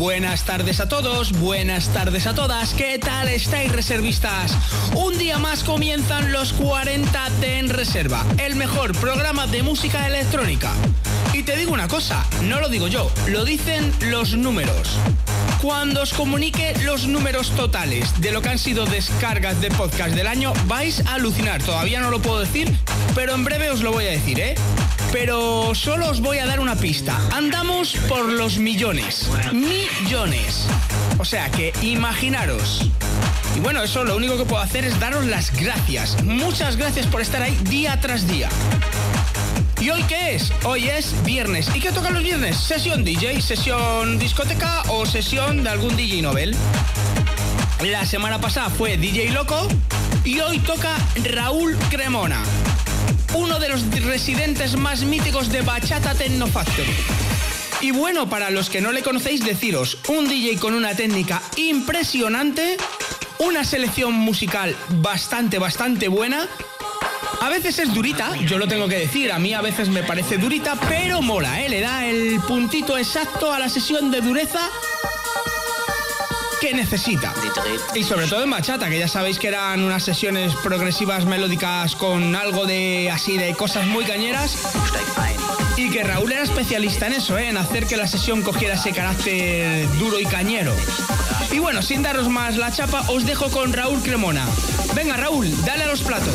Buenas tardes a todos, buenas tardes a todas. ¿Qué tal estáis reservistas? Un día más comienzan los 40 de En Reserva, el mejor programa de música electrónica. Y te digo una cosa, no lo digo yo, lo dicen los números. Cuando os comunique los números totales de lo que han sido descargas de podcast del año, vais a alucinar. Todavía no lo puedo decir, pero en breve os lo voy a decir, ¿eh? Pero solo os voy a dar una pista. Andamos por los millones. Millones. O sea que imaginaros. Y bueno, eso lo único que puedo hacer es daros las gracias. Muchas gracias por estar ahí día tras día. ¿Y hoy qué es? Hoy es viernes. ¿Y qué toca los viernes? ¿Sesión DJ, sesión discoteca o sesión de algún DJ Nobel? La semana pasada fue DJ Loco y hoy toca Raúl Cremona, uno de los residentes más míticos de Bachata Techno Factory. Y bueno, para los que no le conocéis, deciros, un DJ con una técnica impresionante, una selección musical bastante, bastante buena. A veces es durita, yo lo tengo que decir, a mí a veces me parece durita, pero mola, ¿eh? le da el puntito exacto a la sesión de dureza que necesita. Y sobre todo en bachata, que ya sabéis que eran unas sesiones progresivas melódicas con algo de así de cosas muy cañeras. Y que Raúl era especialista en eso, ¿eh? en hacer que la sesión cogiera ese carácter duro y cañero. Y bueno, sin daros más la chapa, os dejo con Raúl Cremona. Venga, Raúl, dale a los platos.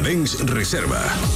Dens Reserva.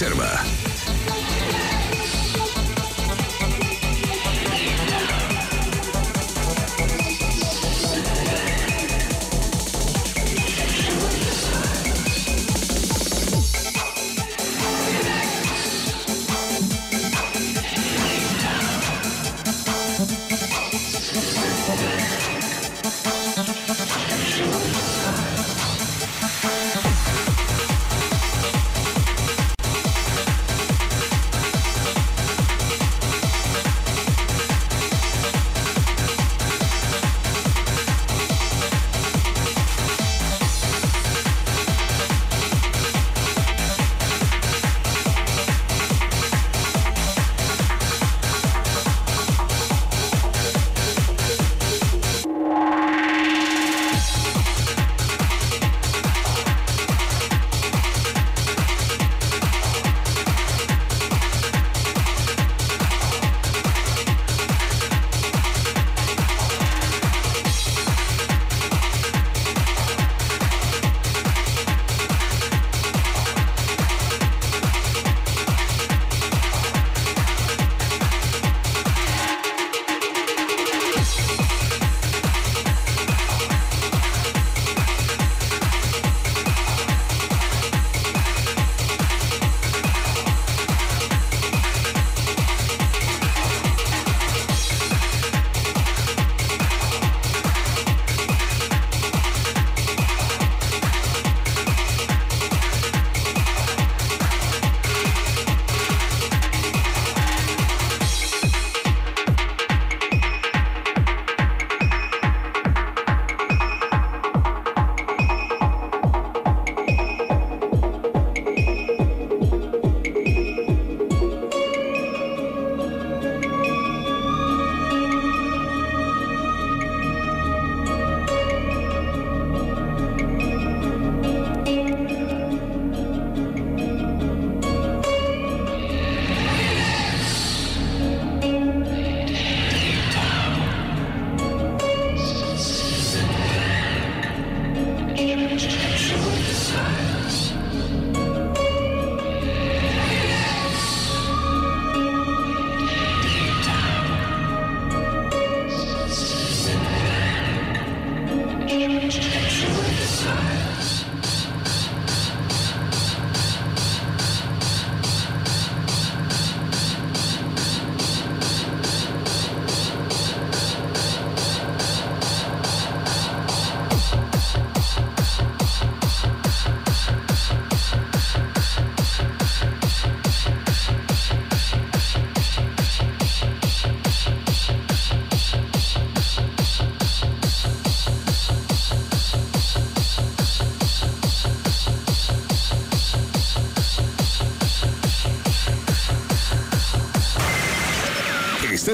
Reserva.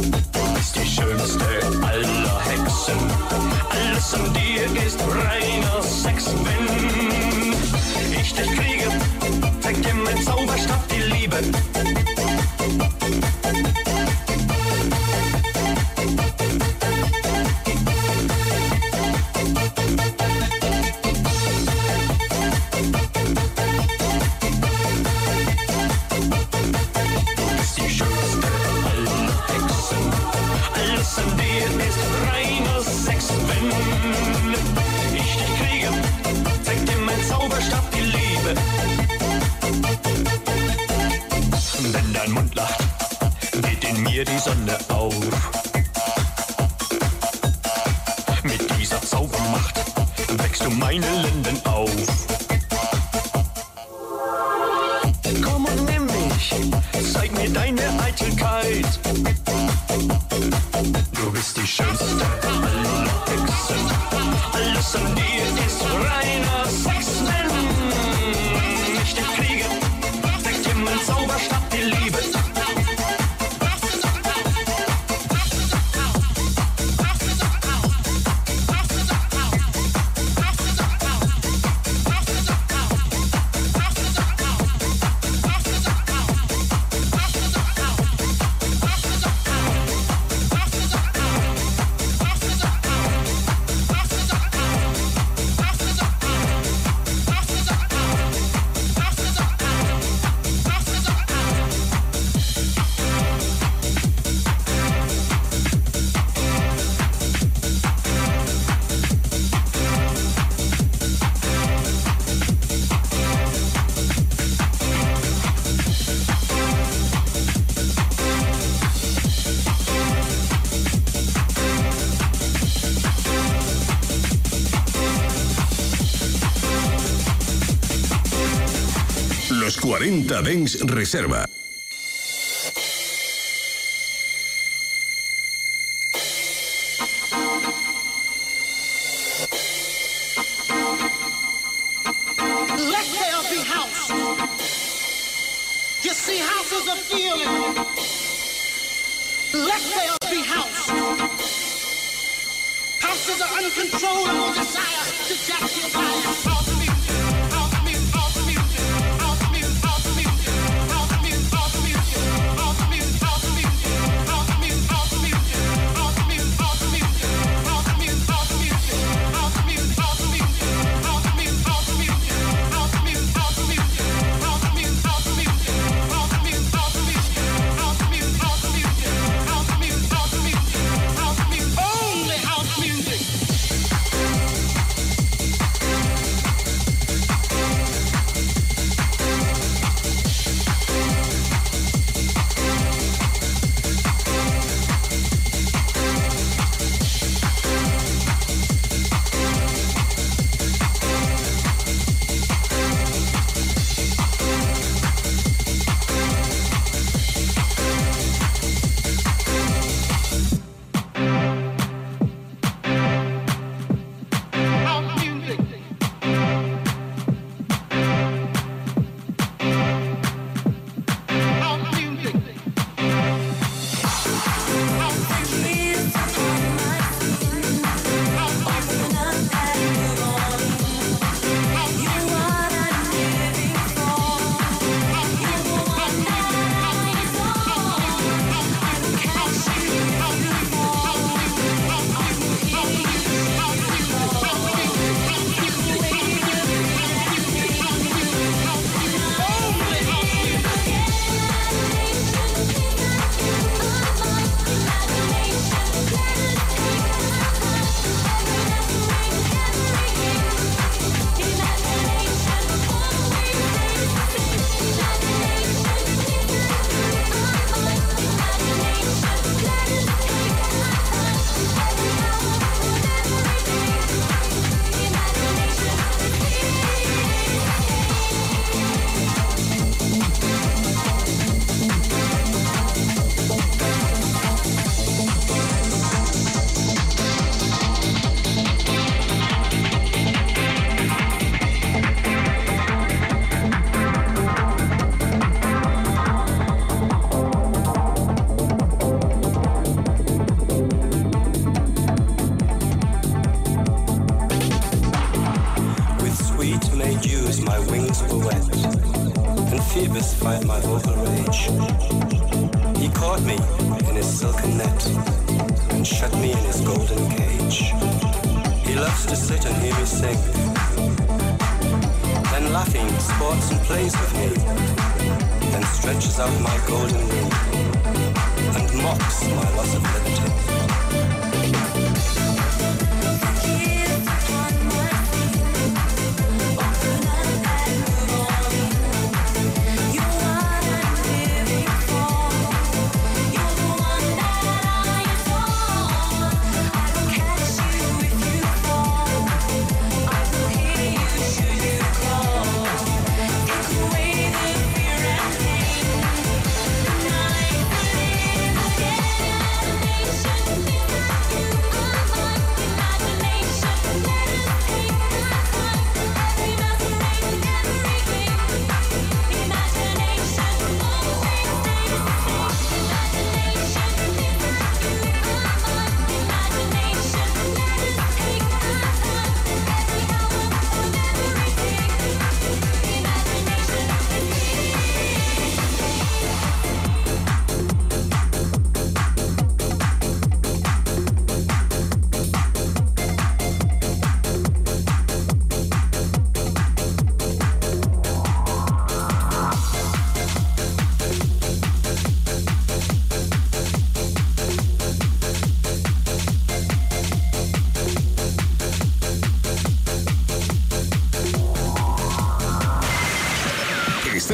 Du bist die schönste aller Hexen. Alles an dir ist reiner Sex, wenn 40 Dens Reserva.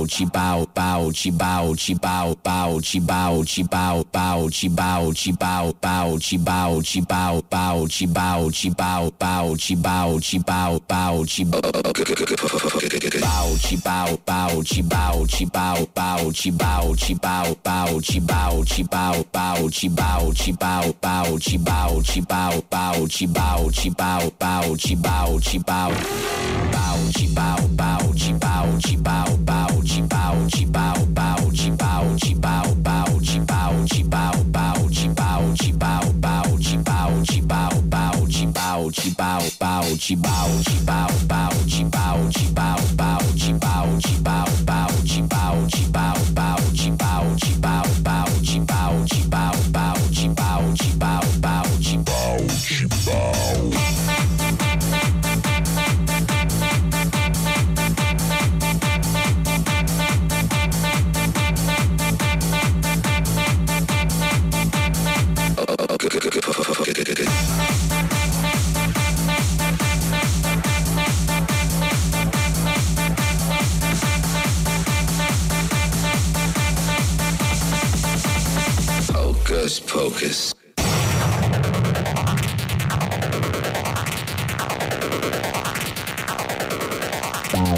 bow, she bow, bow, she bow, she bow, bow, she bow, she bow, bow, she bow, she bow, bow, she bow, she bow, bow, she bow, she bow, bow, she bow, she bow, bow, she bow, she bow, bow, she bow, she bow, bow, she bow, she bow, bow, she bow, she bow, bow, she bow, she bow, bow, she bow, she bow, bow, she bow, she bow, bow, she bow, she bow, bow, she bow, bow, she bow, she bow, bow. Bow. Hocus pocus.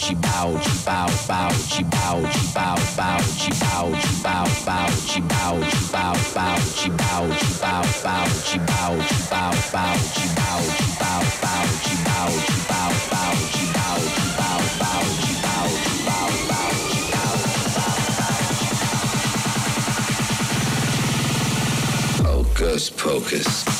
she bow, she bow, bow, she bow, she bow, bow, she bow, she bow, bow, she bow, she bow, bow, she bow, she bow, bow, she bow, she bow, bow, she bow, she bow, bow, she bow, she bow, bow, she bow, she bow, bow, she bow, she bow, bow, she bow. Hocus pocus.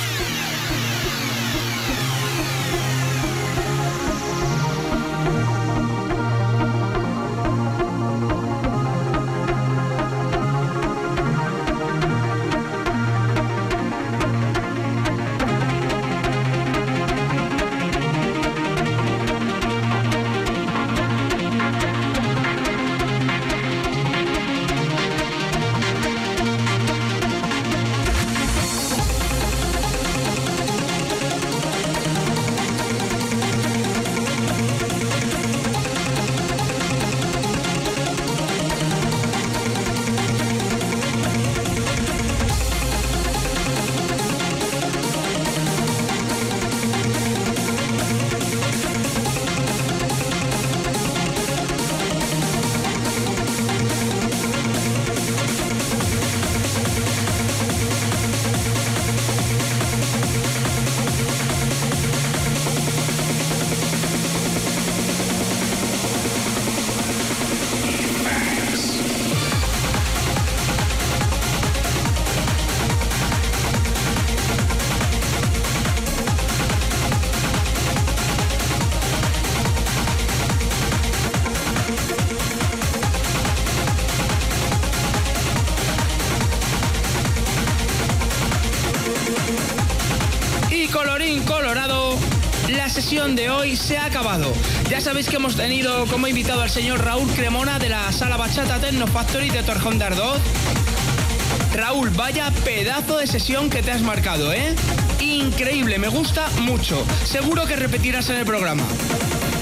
Hoy se ha acabado. Ya sabéis que hemos tenido como invitado al señor Raúl Cremona de la sala Bachata Techno Factory de Torjón de Ardoz. Raúl, vaya pedazo de sesión que te has marcado, ¿eh? Increíble, me gusta mucho. Seguro que repetirás en el programa.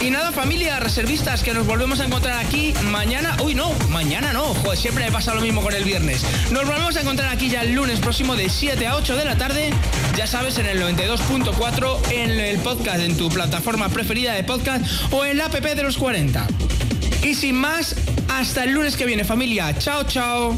Y nada, familia, reservistas, que nos volvemos a encontrar aquí mañana. Uy, no, mañana no. Joder, siempre me pasa lo mismo con el viernes. Nos volvemos a encontrar aquí ya el lunes próximo de 7 a 8 de la tarde. Ya sabes, en el 92.4, en el podcast, en tu plataforma preferida de podcast o en la app de los 40. Y sin más, hasta el lunes que viene, familia. Chao, chao.